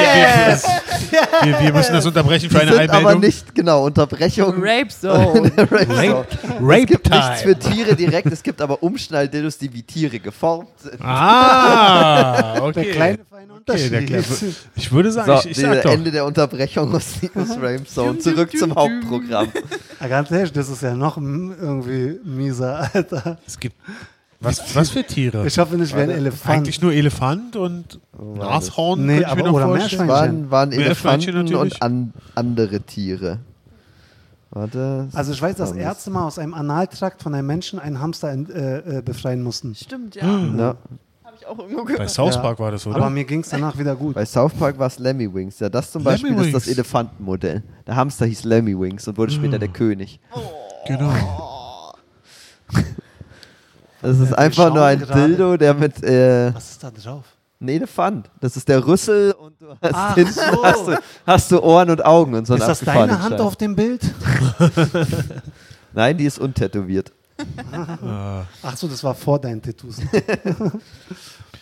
wir, wir, wir müssen das unterbrechen für Die eine sind aber Einmeldung. nicht, genau, Unterbrechung. Rape Zone. Rape (laughs) Zone. Rape es gibt nichts Time. für Tiere direkt, es gibt aber Umschnalldildos, die wie Tiere geformt sind. Ah, (laughs) okay. Der kleine feine okay, Unterschied. der kleine, ich würde sagen, So, ich, ich sag doch. Ende der Unterbrechung aus (laughs) Nikos Rape Zone. Zurück zum Hauptprogramm. Ja, ganz ehrlich, das ist ja noch irgendwie mieser, Alter. Es gibt was, was für Tiere? Ich hoffe nicht wie ein Elefant. Eigentlich nur Elefant und das? Nashorn. Nee, aber- noch oder vorstellen. Meerschweinchen. Waren, waren Meerschweinchen Elefanten natürlich. und an, andere Tiere. Warte. Also ich weiß, dass das- Ärzte mal aus einem Analtrakt von einem Menschen einen Hamster ent, äh, äh, befreien mussten. Stimmt, ja. Ja, Habe ich auch irgendwo Bei gehört. South Ja. Park war das, oder? Aber mir ging es danach wieder gut. bei South Park war es Lemmy Wings. Ja, das zum Beispiel ist das. Elefantenmodell. Der Hamster hieß Lemmy Wings und wurde später der König. genau. (laughs) Das ist wir einfach nur ein gerade- Dildo, der mit äh, Was ist da drauf? ein Elefant. Das ist der Rüssel und du hast, Ach hinten so. hast, du, hast du Ohren und Augen und so ist das deine Hand Scheiß. auf dem Bild? (laughs) Nein, die ist untätowiert. Ach so, das war vor deinen Tattoos. (laughs)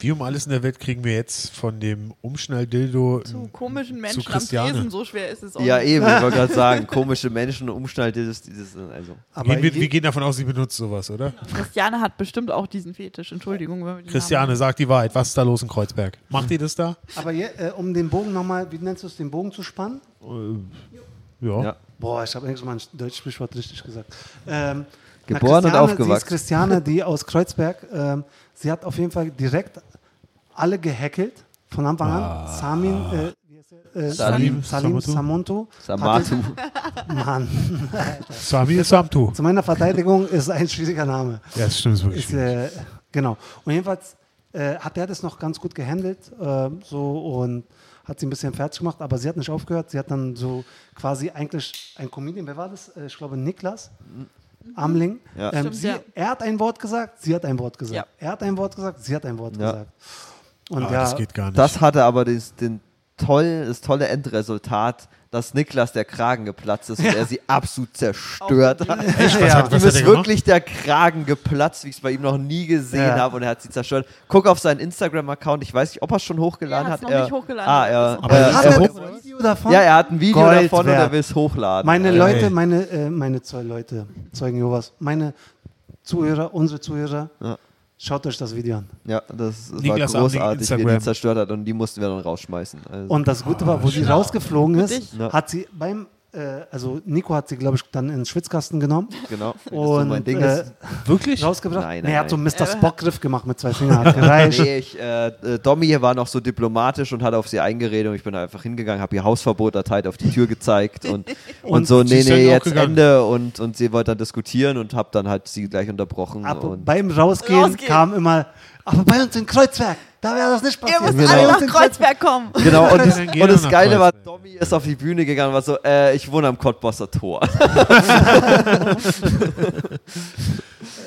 Wie um alles in der Welt kriegen wir jetzt von dem Umschnalldildo Zu komischen Menschen am Christiane. Tresen, so schwer ist es auch Ja, nicht. eben, ich wollte gerade sagen, (laughs) komische Menschen, Umschnalldildos, dieses, also. Aber Gehen wir, je- wir gehen davon aus, sie benutzt sowas, oder? Christiane hat bestimmt auch diesen Fetisch. Entschuldigung, wenn wir Christiane, sag die Wahrheit. Was ist da los in Kreuzberg? Macht ihr das da? aber je, äh, um den Bogen nochmal, wie nennst du es, den Bogen zu spannen? Ja. Ja. Boah, ich habe eigentlich mal ein deutsches Sprichwort richtig gesagt. Ähm, Geboren und Christiane, aufgewachsen. Sie ist Christiane, die aus Kreuzberg, ähm, sie hat auf jeden Fall direkt alle gehackelt von Anfang an. Samin, äh, wie heißt? Äh, Salim Salim. Samonto. Samatu. (laughs) Mann. Sami Samtu. Zu meiner Verteidigung ist ein schwieriger Name. Ja, das stimmt, ist wirklich Ist, äh, genau. Und jedenfalls äh, hat er das noch ganz gut gehandelt äh, so und hat sie ein bisschen fertig gemacht, aber sie hat nicht aufgehört. Sie hat dann so quasi eigentlich ein Comedian, wer war das? Äh, ich glaube Niklas Amling. Ja. Ähm, sie. Er hat ein Wort gesagt, sie hat ein Wort gesagt. Ja. Er hat ein Wort gesagt, sie hat ein Wort Ja. gesagt. Und Aber ja, das geht gar nicht. Das hatte aber das, den toll, das tolle Endresultat, dass Niklas der Kragen geplatzt ist und er sie absolut zerstört hat. Echt? Was Ja. hat, was ihm hat ist er wirklich der Kragen geplatzt, wie ich es bei ihm noch nie gesehen Ja. habe und er hat sie zerstört. Guck auf seinen Instagram-Account, ich weiß nicht, ob er es schon hochgeladen Er hat. noch er, nicht hochgeladen. Ah, er, Aber er, hat er er hoch- das Video davon? ja, er hat ein Video Gold davon und er wert. will es hochladen. Meine. Leute, meine, äh, meine zwei Leute, Zeugen Jehovas, meine Zuhörer, unsere Zuhörer, Ja. Schaut euch das Video an. ja, das war Niklas Amling, großartig, wie er Instagram. die zerstört hat und die mussten wir dann rausschmeißen. Also, Und das Gute war, wo sie rausgeflogen ist. Ja. hat sie beim, also Nico hat sie, glaube ich, dann in den Schwitzkasten genommen genau. Wenn das so und mein Ding äh, ist. Wirklich? rausgebracht. Nein, nee, nein, er hat so einen. Mr. Spock-Griff gemacht mit zwei Fingern, hat (laughs) gereicht. Nee, ich, äh, äh, Domi war noch so diplomatisch und hat auf sie eingeredet und ich bin einfach hingegangen, habe ihr Hausverbot erteilt, auf die Tür gezeigt und, (laughs) und, Und so, nee, nee, jetzt gegangen. Ende und, und sie wollte dann diskutieren und habe dann halt sie gleich unterbrochen. Ab, und beim Rausgehen, Rausgehen. kam immer, aber bei uns in Kreuzberg, da wäre das nicht Ihr passiert. müsst Genau. alle nach Kreuzberg kommen. Genau, und, (laughs) das, und das Geile war. Domi ist auf die Bühne gegangen und war so, äh, ich wohne am Cottbusser Tor. (laughs)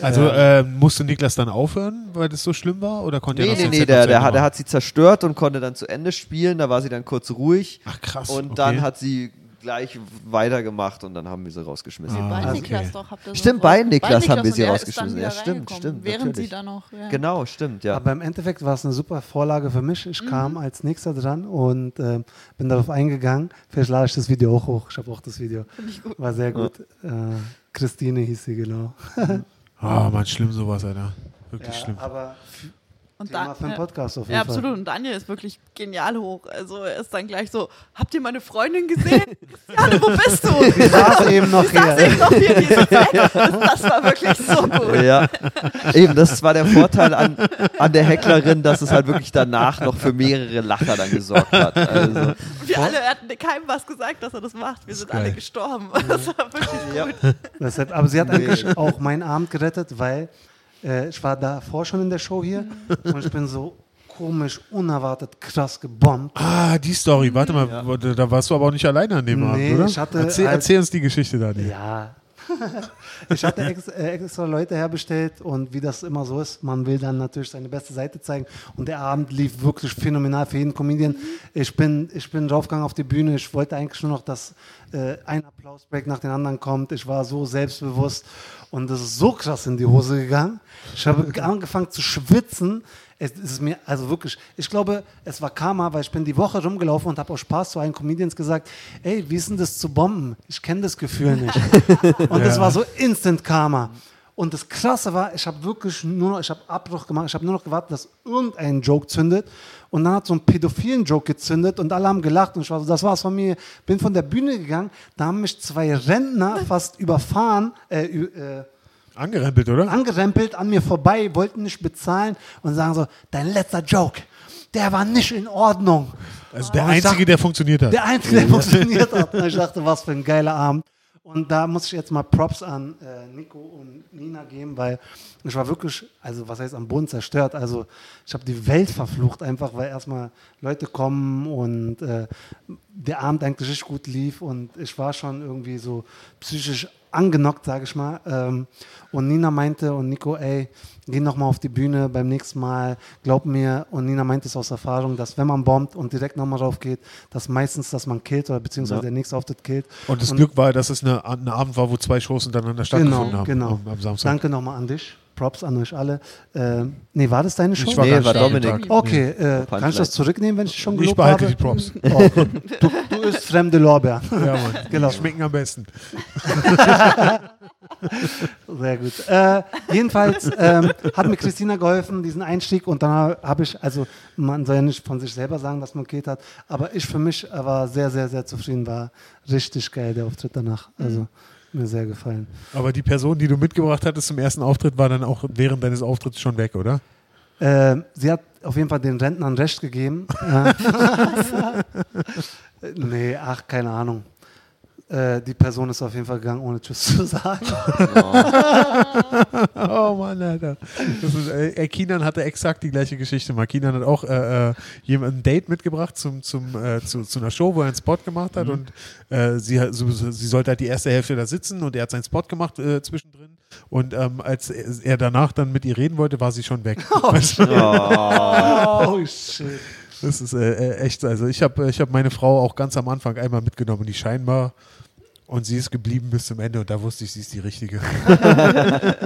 Also äh, musste Niklas dann aufhören, weil das so schlimm war? Oder konnte er Nee, das nee, nee, der, der, hat, der hat sie zerstört und konnte dann zu Ende spielen. Da war sie dann kurz ruhig. Ach krass. Und okay. dann hat sie gleich weitergemacht und dann haben wir sie rausgeschmissen. Ah, Bei okay. Niklas doch habt ihr Stimmt, so bei Niklas haben wir sie rausgeschmissen. Ja, stimmt, stimmt, Während natürlich. sie dann noch. Ja. Genau, stimmt, ja. Aber im Endeffekt war es eine super Vorlage für mich. Mhm. Ich kam als nächster dran und ähm, bin darauf eingegangen. Vielleicht lade ich das Video auch hoch. Ich habe auch das Video. War sehr gut. Äh, Christine hieß sie, genau. (laughs) Ah, man, schlimm sowas, Alter. Wirklich schlimm. aber Und Thema dann, für einen ja. Podcast auf jeden Ja, Fall. absolut. Und Daniel ist wirklich genial hoch. Also er ist dann gleich so, habt ihr meine Freundin gesehen? (laughs) Christiane, wo bist du? (laughs) Die saß (laughs) eben noch Das hier. ist noch hier, die ist weg. Das, das war wirklich so gut. Ja, eben, das war der Vorteil an, an der Hecklerin, dass es halt wirklich danach noch für mehrere Lacher dann gesorgt hat. Also, Wir alle hatten keinem was gesagt, dass er das macht. Wir sind alle gestorben. Das war wirklich ja. gut. Deshalb, aber sie hat eigentlich auch meinen Abend gerettet, weil äh, ich war davor schon in der Show hier und ich bin so komisch, unerwartet krass gebombt. Ah, die Story. Warte mal, warte, da warst du aber auch nicht alleine an dem Nee, Abend, oder? erzähl, erzähl uns die Geschichte, Daniel. Ja. (laughs) ich hatte ex, äh, extra Leute herbestellt und wie das immer so ist, man will dann natürlich seine beste Seite zeigen und der Abend lief wirklich phänomenal für jeden Comedian. Ich bin, ich bin draufgegangen auf die Bühne, ich wollte eigentlich nur noch, dass äh, ein Applausbreak nach dem anderen kommt. Ich war so selbstbewusst und das ist so krass in die Hose gegangen. Ich habe (laughs) angefangen zu schwitzen. Es ist mir, also wirklich, ich glaube, es war Karma, weil ich bin die Woche rumgelaufen und habe aus Spaß zu allen Comedians gesagt, ey, wie ist denn das zu bomben? Ich kenne das Gefühl nicht. (laughs) Und das war so Instant Karma. Und das Krasse war, ich habe wirklich nur noch, ich habe Abbruch gemacht, ich habe nur noch gewartet, dass irgendein Joke zündet. Und dann hat so ein pädophilen Joke gezündet und alle haben gelacht und ich war so, das war's von mir. Bin von der Bühne gegangen, da haben mich zwei Rentner (laughs) fast überfahren, äh, äh, Angerempelt, oder? angerempelt an mir vorbei, wollten nicht bezahlen und sagen so, dein letzter Joke, der war nicht in Ordnung. Also der Und Einzige, dachte- der funktioniert hat. Der Einzige, der (laughs) funktioniert hat. Und ich dachte, was für ein geiler Abend. Und da muss ich jetzt mal Props an äh, Nico und Nina geben, weil ich war wirklich, also was heißt am Boden zerstört. Also ich habe die Welt verflucht einfach, weil erstmal Leute kommen und äh, der Abend eigentlich richtig gut lief und ich war schon irgendwie so psychisch angenockt, sage ich mal. Ähm, und Nina meinte und Nico, ey, geh noch mal auf die Bühne beim nächsten Mal, glaub mir. Und Nina meinte es aus Erfahrung, dass wenn man bombt und direkt nochmal drauf geht, dass meistens, dass man killt oder beziehungsweise Ja. der nächste Auftritt killt. Und das Glück war, dass es eine, ein Abend war, wo zwei Shows hintereinander stattgefunden Genau, haben. genau. Samstag. Danke nochmal an dich. Props an euch alle. Ähm, nee, war das deine Show? Ich war Nee, war Dominik. Okay, äh, kann ich das zurücknehmen, wenn ich schon Ich gelobt behalte habe? die Props. (laughs) Oh, du, du isst fremde Lorbeeren. (laughs) Ja, Mann. (laughs) Genau. Die schmecken am besten. Sehr gut. Äh, jedenfalls ähm, hat mir Christina geholfen, diesen Einstieg. Und dann habe ich, also man soll ja nicht von sich selber sagen, dass man geht hat, aber ich für mich äh, war sehr, sehr, sehr zufrieden. War richtig geil, der Auftritt danach. Also mir sehr gefallen. Aber die Person, die du mitgebracht hattest zum ersten Auftritt, war dann auch während deines Auftritts schon weg, oder? Ähm, sie hat auf jeden Fall den Rentnern recht gegeben. Äh, (laughs) (laughs) nee, ach, keine Ahnung. Äh, die Person ist auf jeden Fall gegangen, ohne Tschüss zu (laughs) sagen. Oh Mann, Alter. Das ist, äh, Kinan hatte exakt die gleiche Geschichte mal. Kinan hat auch äh, äh, jemand ein Date mitgebracht zum, zum, äh, zu, zu einer Show, wo er einen Spot gemacht hat und äh, sie, so, sie sollte halt die erste Hälfte da sitzen und er hat seinen Spot gemacht äh, zwischendrin und ähm, als er danach dann mit ihr reden wollte, war sie schon weg. (laughs) Du? (laughs) oh, shit. Das ist äh, äh, echt, also ich habe ich hab meine Frau auch ganz am Anfang einmal mitgenommen, die scheinbar und sie ist geblieben bis zum Ende und da wusste ich, sie ist die Richtige. (laughs)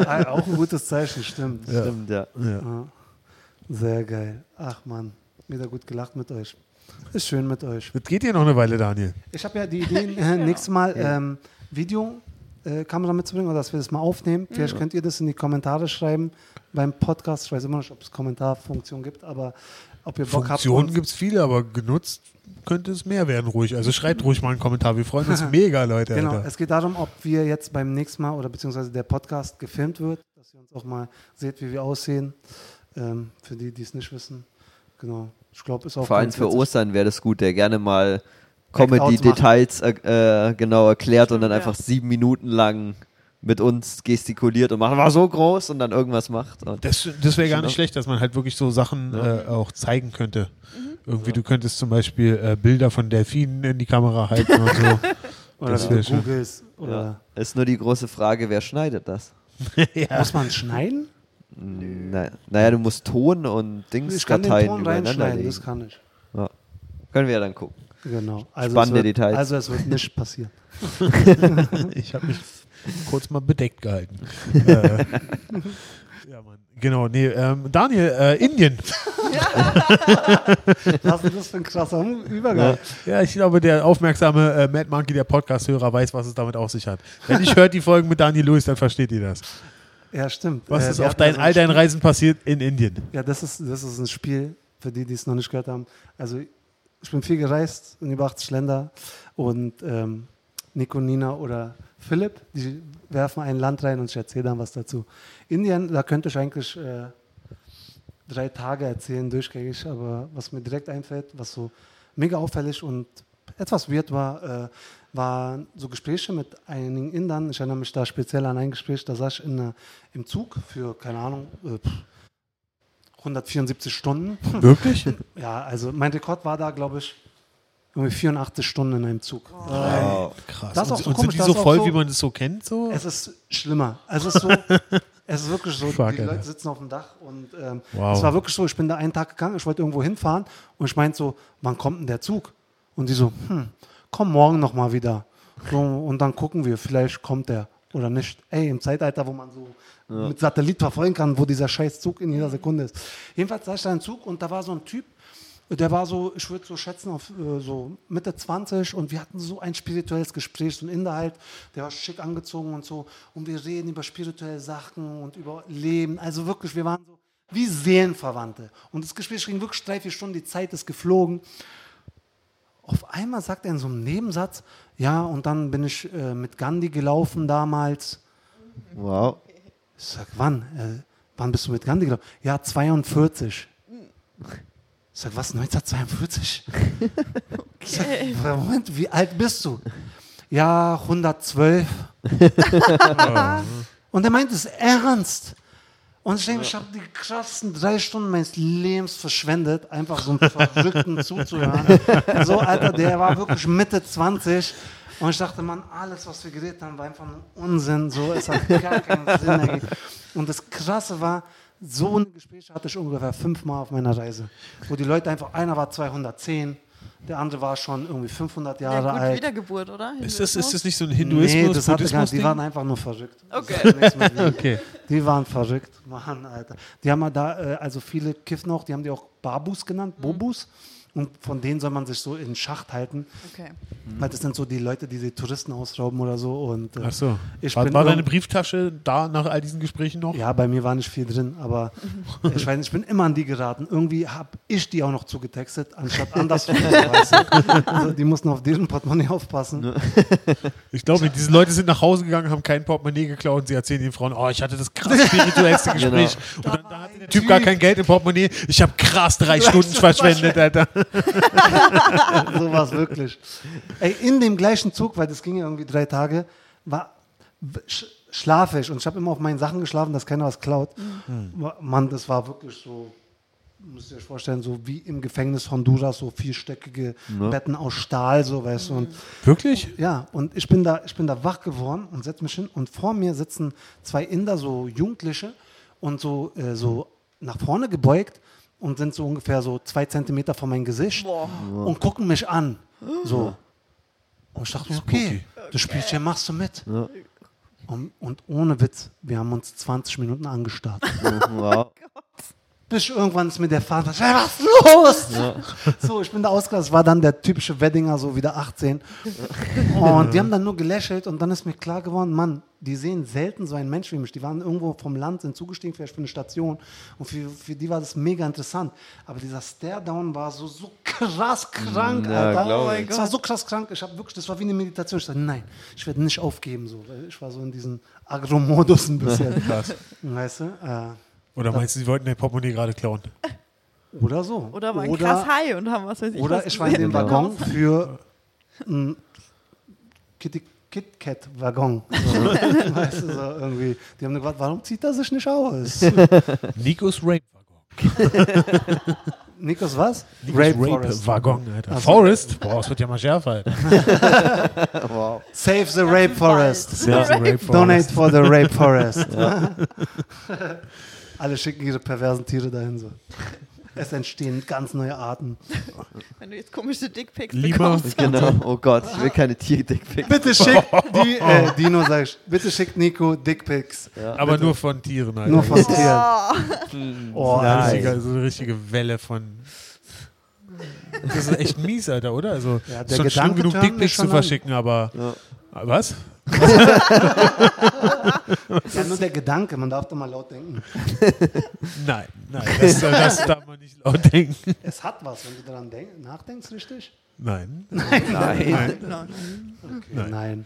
Ah, Auch ein gutes Zeichen, stimmt. Ja. Stimmt, ja. Ja. Ja. Sehr geil. Ach man, wieder gut gelacht mit euch. Ist schön mit euch. Das geht hier noch eine Weile, Daniel. Ich habe ja die Idee, äh, (laughs) nächstes Mal ähm, Video äh, Kamera mitzubringen oder dass wir das mal aufnehmen. Vielleicht könnt ihr das in die Kommentare schreiben beim Podcast. Ich weiß immer nicht, ob es Kommentarfunktion gibt, aber ob ihr Bock Funktionen habt. gibt es viele, aber genutzt könnte es mehr werden, ruhig. Also schreibt ruhig mal einen Kommentar. Wir freuen uns (laughs) mega, Leute. Genau, Alter. es geht darum, ob wir jetzt beim nächsten Mal oder beziehungsweise der Podcast gefilmt wird, dass ihr uns auch mal seht, wie wir aussehen. Ähm, für die, die es nicht wissen. Genau. Ich glaube, ist auch Vor allem für. Ostern wäre das gut, der gerne mal Comedy-Details äh, äh, genau erklärt und dann Stimmt, ja. einfach sieben Minuten lang mit uns gestikuliert und macht, war so groß und dann irgendwas macht. Und Das, das wäre gar Genau. nicht schlecht, dass man halt wirklich so Sachen Ja. äh, auch zeigen könnte. Irgendwie, du könntest zum Beispiel äh, Bilder von Delfinen in die Kamera halten und so. (laughs) Oder das wenn wär du schön. Oder ja. ist nur die große Frage, wer schneidet das? (laughs) Muss man schneiden? Na, naja, du musst Ton und Dingsdateien Ton übereinander legen. das kann ich. Ja. Können wir ja dann gucken. Genau. Also Spannende wird, Details. Also es wird nicht passieren. (laughs) Ich habe mich kurz mal bedeckt gehalten. (laughs) äh, ja, Mann. Genau, nee, ähm, Daniel, äh, Indien. (laughs) Was ist das für ein krasser Übergang? Ja, ich glaube, der aufmerksame äh, Mad Monkey, der Podcast-Hörer, weiß, was es damit auf sich hat. Wenn ich hört die Folgen mit Daniel Lewis, dann versteht ihr das. Ja, stimmt. Was Äh, ist auf dein, so ein all deinen Reisen passiert in Indien? Ja, das ist, das ist ein Spiel, für die, die es noch nicht gehört haben. Also ich bin viel gereist in über 80 Länder und ähm, Nico, Nina oder Philipp, die werfen ein Land rein und ich erzähle dann was dazu. Indien, da könnte ich eigentlich äh, drei Tage erzählen, durchgängig, aber was mir direkt einfällt, was so mega auffällig und etwas weird war, äh, waren so Gespräche mit einigen Indern. Ich erinnere mich da speziell an ein Gespräch, da saß ich in, einer- im Zug für, keine Ahnung, äh, pff, 174 Stunden. Wirklich? (laughs) Ja, also mein Rekord war da, glaube ich, irgendwie 84 Stunden in einem Zug. Wow. Krass. Das ist auch und so und komisch, sind die so voll, so- wie man es so kennt? So? Es ist schlimmer. Es ist so, (laughs) es ist wirklich so, Fuck, die Alter. Leute sitzen auf dem Dach und ähm, Wow. es war wirklich so, ich bin da einen Tag gegangen, ich wollte irgendwo hinfahren und ich meinte so, wann kommt denn der Zug? Und die so, hm, komm morgen nochmal wieder. So, und dann gucken wir, vielleicht kommt der oder nicht. Ey, im Zeitalter, wo man so mit Satellit verfolgen kann, wo dieser scheiß Zug in jeder Sekunde ist. Jedenfalls saß ich da im Zug und da war so ein Typ, der war so, ich würde so schätzen, auf äh, so Mitte 20 und wir hatten so ein spirituelles Gespräch, so ein Inder halt, der war schick angezogen und so und wir reden über spirituelle Sachen und über Leben, also wirklich, wir waren so wie Seelenverwandte und das Gespräch ging wirklich drei, vier Stunden, die Zeit ist geflogen. Auf einmal sagt er in so einem Nebensatz, ja, und dann bin ich äh, mit Gandhi gelaufen damals. Wow. Ich sag, wann? Äh, wann bist du mit Gandhi gelaufen? Ja, 42. Ich sag, was, 1942? Ich (laughs) sag, Moment, wie alt bist du? Ja, 112. (laughs) Und er meint es ernst. Und ich denke, ich habe die krassesten drei Stunden meines Lebens verschwendet, einfach so einem Verrückten (laughs) zuzuhören. So, Alter, der war wirklich Mitte 20. Und ich dachte, man, alles, was wir geredet haben, war einfach nur Unsinn. So, es hat gar keinen Sinn ergeben. Und das Krasse war, so ein Gespräch hatte ich ungefähr fünfmal auf meiner Reise. Wo die Leute einfach, einer war 210, der andere war schon irgendwie 500 Jahre Ja, gut, alt. Wiedergeburt, oder? Ist das, ist das nicht so ein Nee, Hinduismus, das hatte gar nicht. Die waren einfach nur verrückt. Okay. Okay. Die waren verrückt, Mann, Alter. Die haben ja da, äh, also viele kiffen auch, die haben die auch Babus genannt, Bobus. Und von denen soll man sich so in Schacht halten, Okay. weil das sind so die Leute, die die Touristen ausrauben oder so. Und, äh, Ach so. Ich war bin war deine Brieftasche da nach all diesen Gesprächen noch? Ja, bei mir war nicht viel drin, aber (laughs) ich weiß nicht, ich bin immer an die geraten. Irgendwie habe ich die auch noch zugetextet, anstatt (laughs) andersrum. also, die mussten auf deren Portemonnaie aufpassen. (laughs) Ich glaube, diese Leute sind nach Hause gegangen, haben kein Portemonnaie geklaut und sie erzählen den Frauen, oh, ich hatte das krass spirituellste Gespräch. Und dann da der Typ gar kein Geld im Portemonnaie. Ich habe krass drei (laughs) Stunden verschwendet, Alter. (laughs) so war es wirklich. Ey, in dem gleichen Zug, weil das ging ja irgendwie drei Tage, war sch schlafe ich und ich habe immer auf meinen Sachen geschlafen, dass keiner was klaut. Wa- Mann, das war wirklich so, müsst ihr euch vorstellen, so wie im Gefängnis Honduras, so vierstöckige Betten aus Stahl, so weißt du. Und Wirklich? ja, und ich bin da, ich bin da wach geworden und setze mich hin und vor mir sitzen zwei Inder, so Jugendliche und so, äh, so nach vorne gebeugt und sind so ungefähr so zwei Zentimeter vor mein Gesicht und gucken mich an. So. Und ich dachte, mir, okay, das Spielchen machst du mit. Und, und ohne Witz, wir haben uns 20 Minuten angestarrt. (laughs) wow. Bis irgendwann ist mir der Vater, hey, was ist los? So, ich bin da ausgerastet. Es war dann der typische Weddinger, so wieder 18. Und die haben dann nur gelächelt und dann ist mir klar geworden, Mann, die sehen selten so einen Mensch wie mich. Die waren irgendwo vom Land, sind zugestiegen, vielleicht für eine Station. Und für, für die war das mega interessant. Aber dieser Stare-Down war so, so krass krank, Ja, Alter. ich. Es war so krass krank. Ich habe wirklich, das war wie eine Meditation. Ich sagte, nein, ich werde nicht aufgeben. So. Ich war so in diesem Agro-Modus ein bisschen. (laughs) Krass. Weißt du? Äh, Oder meinst du, sie wollten dein Portemonnaie gerade klauen? oder so. Oder waren krass high und haben was weiß ich Oder was ich war in dem Waggon für einen Kitty Kit Kat Waggon. (laughs) So, weißt du, so irgendwie. Die haben gefragt, warum zieht er sich nicht aus? (laughs) Nikos Rape-Waggon. (laughs) Nikos was? Rape, Forest. Waggon, Alter. Ach so. Forest? Boah, es wird ja mal schärfer, Alter. Wow. Save the Rape Forest. Ja. Rape Donate Forest. for the Rape Forest. Alle schicken ihre perversen Tiere dahin so. Es entstehen ganz neue Arten. Wenn du jetzt komische Dickpics Lieber- bekommst. Genau. Oh Gott, ich will keine Tier-Dickpics. Bitte schickt die, äh, (laughs) Dino sag ich, bitte schickt Nico Dickpics. Aber nur von Tieren, Alter. Nur von Tieren. (laughs) Oh, Oh, richtige, so eine richtige Welle von. Das ist echt mies, Alter, oder? Also, Ja, der schon schlimm genug, Dickpics zu an. verschicken, aber. Was? (laughs) Ist (laughs) ja nur der Gedanke, man darf da mal laut denken. (laughs) Nein, nein, das, das darf man nicht laut denken. Es hat was, wenn du daran denk nachdenkst, richtig? Nein. Nein. Nein. Nein.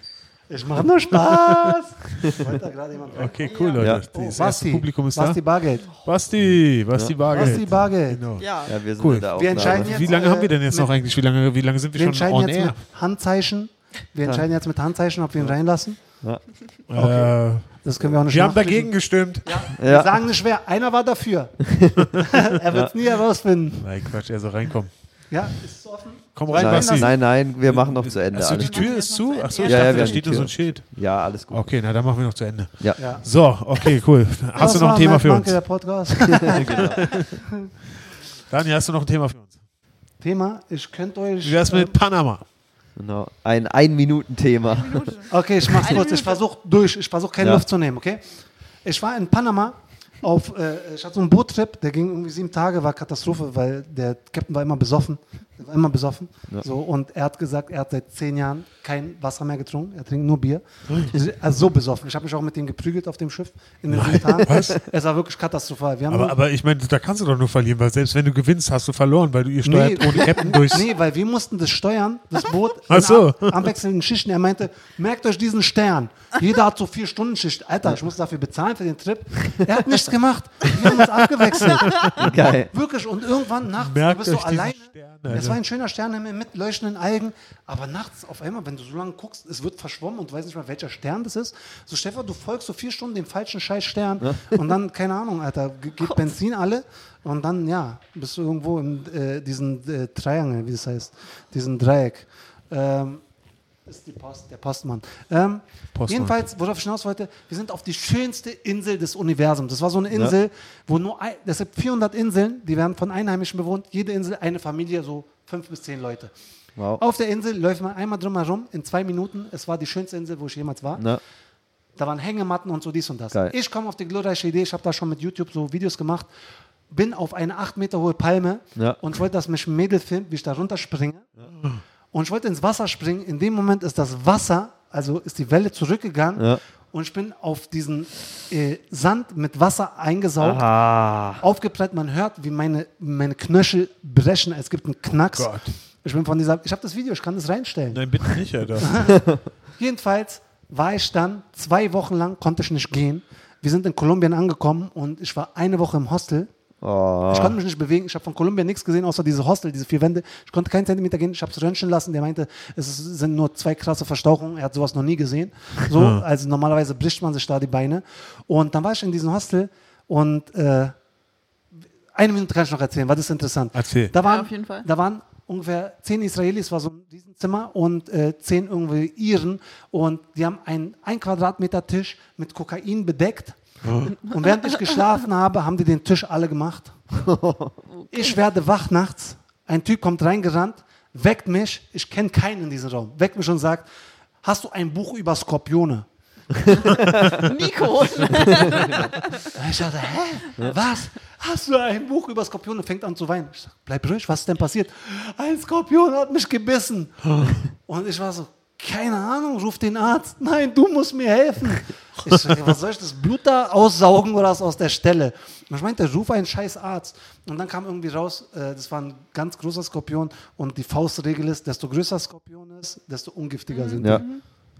Ich mache nur Spaß. Wollte da gerade jemand Okay, cool, Leute. Ja. Das Oh, Basti. Publikum ist Basti da. Bargeld. Basti, Basti Bargeld. Basti Bargeld. Genau. ja. Ja, wir sind Cool. Wir entscheiden jetzt- Wie lange äh, haben wir denn jetzt mit- noch eigentlich? Wie lange, wie lange sind wir, Wir schon entscheiden on jetzt air? mit Handzeichen. Wir entscheiden jetzt mit Handzeichen, ob wir ihn reinlassen. Äh, Das können wir auch nicht wir haben dagegen gestimmt. Wir Ja. sagen nicht wer. Einer war dafür. (laughs) er wird es nie herausfinden. Nein, Quatsch, er soll reinkommen. Ja, ist es offen? Komm rein, Nein, Basti. nein, nein, wir machen noch zu Ende. Achso, die. Tür ist zu? Achso, ich Ja, ja, dachte, wir da steht nur so ein. Schild. Ja, alles gut. Okay, na, dann machen wir noch zu Ende. Ja. Ja. So, okay, cool. Hast Das du noch ein Thema für uns? der Podcast. (laughs) (laughs) Daniel, hast du noch ein Thema für uns? Thema, ich könnte euch. Wie wär's mit Panama? Genau. Ein Ein-Minuten-Thema. Okay, ich mach's kurz. Ich versuche durch. Ich versuche keine Ja. Luft zu nehmen, okay? Ich war in Panama auf, äh, ich hatte so einen Boottrip, der ging irgendwie sieben Tage, war Katastrophe, weil der Captain war immer besoffen. Der war immer besoffen. So, und er hat gesagt, er hat seit zehn Jahren kein Wasser mehr getrunken, er trinkt nur Bier. Also so besoffen. Ich habe mich auch mit ihm geprügelt auf dem Schiff in den Tagen. Es war wirklich katastrophal. Wir haben Aber, aber ich meine, da kannst du doch nur verlieren, weil selbst wenn du gewinnst, hast du verloren, weil du ihr steuert Nee. ohne (laughs) Captain durchs. Nee, weil wir mussten das steuern, das Boot, Ach so. in ab- abwechselnden Schichten. Er meinte, merkt euch diesen Stern. Jeder hat so vier Stunden Schicht. Alter, ich muss dafür bezahlen für den Trip. Er hat nichts gemacht. Wir haben uns abgewechselt. (laughs) Geil. Wirklich. Und irgendwann nachts, Merkt du bist so alleine. Stern, es war ein schöner Sternenhimmel mit leuchtenden Algen. Aber nachts auf einmal, wenn du so lange guckst, es wird verschwommen und du weißt nicht mal, welcher Stern das ist. So, Stefan, du folgst so vier Stunden dem falschen scheiß Stern. Und dann, keine Ahnung, Alter, ge- geht Benzin alle. Und dann, ja, bist du irgendwo in äh, diesen äh, Triangle, wie das heißt, diesen Dreieck. Ähm, ist die Post, der Postmann. Ähm, Postmann. Jedenfalls, worauf ich hinaus wollte, wir sind auf die schönste Insel des Universums. Das war so eine Insel, wo nur, ein, sind 400 Inseln, die werden von Einheimischen bewohnt. Jede Insel, eine Familie, so fünf bis zehn Leute. Wow. Auf der Insel läuft man einmal drum herum in zwei Minuten. Es war die schönste Insel, wo ich jemals war. Na, Da waren Hängematten und so dies und das. Geil. Ich komme auf die glorreiche Idee, ich habe da schon mit YouTube so Videos gemacht, bin auf eine acht Meter hohe Palme Ja. und ich wollte, dass mich ein Mädel filmt, wie ich da runterspringe. Und ich wollte ins Wasser springen. In dem Moment ist das Wasser, also ist die Welle zurückgegangen Ja. und ich bin auf diesen äh, Sand mit Wasser eingesaugt, ah, aufgeprallt. Man hört, wie meine, meine Knöchel brechen. Es gibt einen Knacks. Gott. Ich bin von dieser, ich habe das Video, ich kann das reinstellen. Nein, bitte nicht, Alter. (laughs) Jedenfalls war ich dann zwei Wochen lang, konnte ich nicht gehen. Wir sind in Kolumbien angekommen und ich war eine Woche im Hostel. oh. Ich konnte mich nicht bewegen. Ich habe von Kolumbien nichts gesehen, außer diese Hostel, diese vier Wände. Ich konnte keinen Zentimeter gehen. Ich habe es röntgen lassen. Der meinte, es sind nur zwei krasse Verstauchungen. Er hat sowas noch nie gesehen. So, (laughs) also normalerweise bricht man sich da die Beine. Und dann war ich in diesem Hostel und äh, eine Minute kann ich noch erzählen, weil das ist interessant. Erzähl. Da waren, auf jeden Fall. Da waren ungefähr zehn Israelis, war so ein Riesenzimmer und äh, zehn irgendwie Iren und die haben einen ein Quadratmeter Tisch mit Kokain bedeckt. Und während ich geschlafen habe, haben die den Tisch alle gemacht. Ich werde wach nachts. Ein Typ kommt reingerannt, weckt mich. Ich kenne keinen in diesem Raum. Weckt mich und sagt: Hast du ein Buch über Skorpione? (laughs) Nico. (laughs) Ich dachte, hä? Was? Hast du ein Buch über Skorpione? Fängt an zu weinen. Ich sag, bleib ruhig, was ist denn passiert? Ein Skorpion hat mich gebissen. (laughs) Und ich war so, keine Ahnung, ruf den Arzt. Nein, du musst mir helfen. Ich sag, was soll ich das Blut da aussaugen oder was aus der Stelle? Und ich meinte, ruf einen scheiß Arzt. Und dann kam irgendwie raus, äh, das war ein ganz großer Skorpion und die Faustregel ist, desto größer Skorpion ist, desto ungiftiger sind Ja.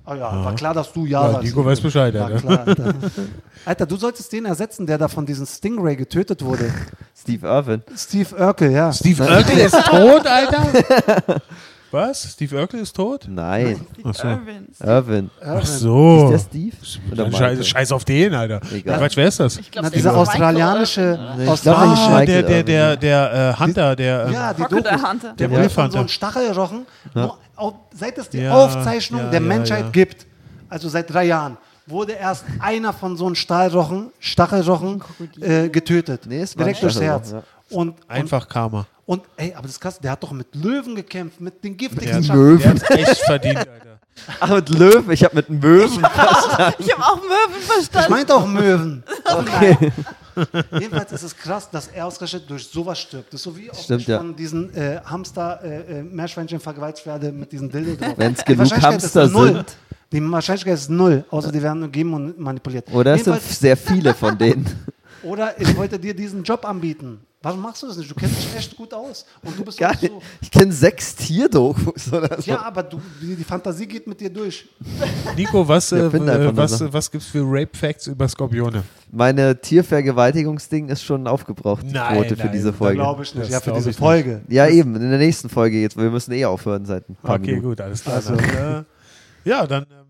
Ah ja, war klar, dass du ja, Ja, sagst. Nico weiß Bescheid, War Alter. klar, Alter. (laughs) Alter, du solltest den ersetzen, der da von diesem Stingray getötet wurde. Steve Irwin. Steve Urkel, ja. Steve Urkel ist tot, Alter? (laughs) Was? Steve Urkel ist tot? Nein, Ach so. Irvin. Irvin. Ach Ist so. der Steve? Oder Scheiß, scheiß auf den, Alter. Egal. Quatsch, wer ist das? Ich glaub, Na, das dieser ist australianische? Nee, Michael Ah, der, der, der, der äh, Hunter, der. ähm, ja, die Doku, Hunter. der Der wurde von Wolfhunter. so einem Stachelrochen, au- seit es die Ja, Aufzeichnung ja, der ja, Menschheit ja. gibt, also seit drei Jahren, wurde erst einer von so einem Stahlrochen, Stachelrochen äh, getötet. Nee, es war direkt durchs Herz. Und, Einfach Karma. Und, ey, aber das ist krass, der hat doch mit Löwen gekämpft, mit den Der, giftigsten der Löwen. hat echt verdient, (laughs) Alter. Ach, mit Löwen. Ich habe mit Möwen. (laughs) Ich habe auch Möwen Ich verstanden. meinte auch Möwen. (laughs) Okay. Jedenfalls ist es krass, dass er ausgerechnet durch sowas stirbt. Das ist so wie auch Stimmt, ich ja. von diesen äh, Hamster, äh, äh, Meerschweinchen vergewaltigt werde mit diesen Dildo drauf. Wenn's Die genug Wahrscheinlichkeit ist Hamster null. sind. Die Wahrscheinlichkeit ist null, außer die werden nur gegeben und manipuliert. Oder es sind sehr viele von denen. oder ich wollte dir diesen Job anbieten. Warum machst du das nicht? Du kennst dich echt gut aus. Und du bist Gar auch nicht. so. Ich kenne sechs Tierdokus oder so. Ja, aber du, die, Fantasie geht mit dir durch. Nico, was, Ja, äh, äh, was, Sachen. was gibt's für Rape-Facts über Skorpione? Meine Tiervergewaltigungsding ist schon aufgebraucht, die Nein, Quote für nein, diese Folge. Glaube ich nicht. Das ja, für diese. Folge. Ja, eben, in der nächsten Folge jetzt. Wir müssen eh aufhören seit ein paar Okay, Minuten. gut, alles klar. Also- Dann, äh, ja, dann ähm,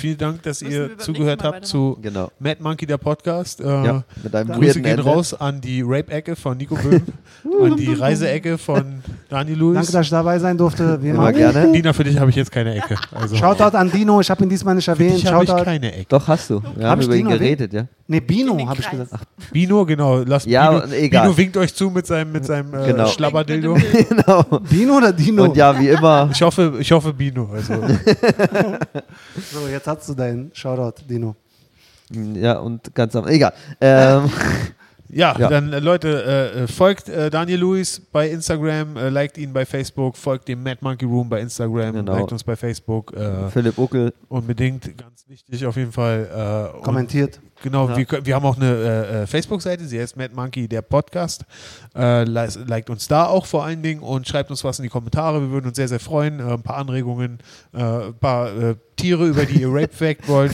vielen Dank, dass Müssen ihr zugehört habt zu Genau. Mad Monkey, der Podcast. Äh, Ja, mit einem Grüße gehen Ende. raus an die Rape-Ecke von Nico Böhm, (laughs) an die Reise-Ecke von Dani Lewis. Danke, dass ich dabei sein durfte. Wie Immer immer. gerne. Dina, für dich habe ich jetzt keine Ecke. Also, Shoutout an Dino. Ich habe ihn diesmal nicht erwähnt. habe ich Shoutout. keine Ecke. Doch, hast du. Wir haben ich über ihn Dino erwähnt? geredet, ja. Nee, In Bino, habe ich gesagt. Bino, genau. Lass Ja, Bino, egal. Bino winkt euch zu mit seinem, mit seinem äh, Genau. Schlabberdildo. Genau. Bino oder Dino? Und ja, wie immer, Ich hoffe, ich hoffe Bino. Also, (laughs) So, jetzt hast du deinen Shoutout, Dino. ja, und ganz am. Egal. Ähm, (laughs) ja, Ja. dann äh, Leute, äh, äh, folgt äh, Daniel Lewis bei Instagram, äh, liked ihn bei Facebook, folgt dem Mad Monkey Room bei Instagram, Genau. liked uns bei Facebook. Äh, Philipp Uckel, unbedingt, ganz wichtig auf jeden Fall. Äh, und Kommentiert. Genau, Ja. wir, wir haben auch eine äh, äh, Facebook-Seite, sie heißt Mad Monkey, der Podcast. Äh, li- liked uns da auch vor allen Dingen und schreibt uns was in die Kommentare. Wir würden uns sehr, sehr freuen. Äh, ein paar Anregungen, äh, ein paar äh, Tiere, über die ihr (laughs) Rape-Fact wollt.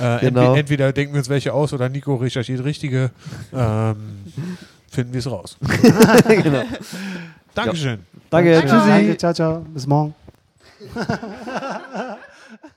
Äh, Genau. entweder, entweder denken wir uns welche aus oder Nico recherchiert richtige. Ähm, finden wir es raus. (laughs) genau. Dankeschön. Danke, Danke. tschüssi. Danke, ciao, ciao. Bis morgen. (laughs)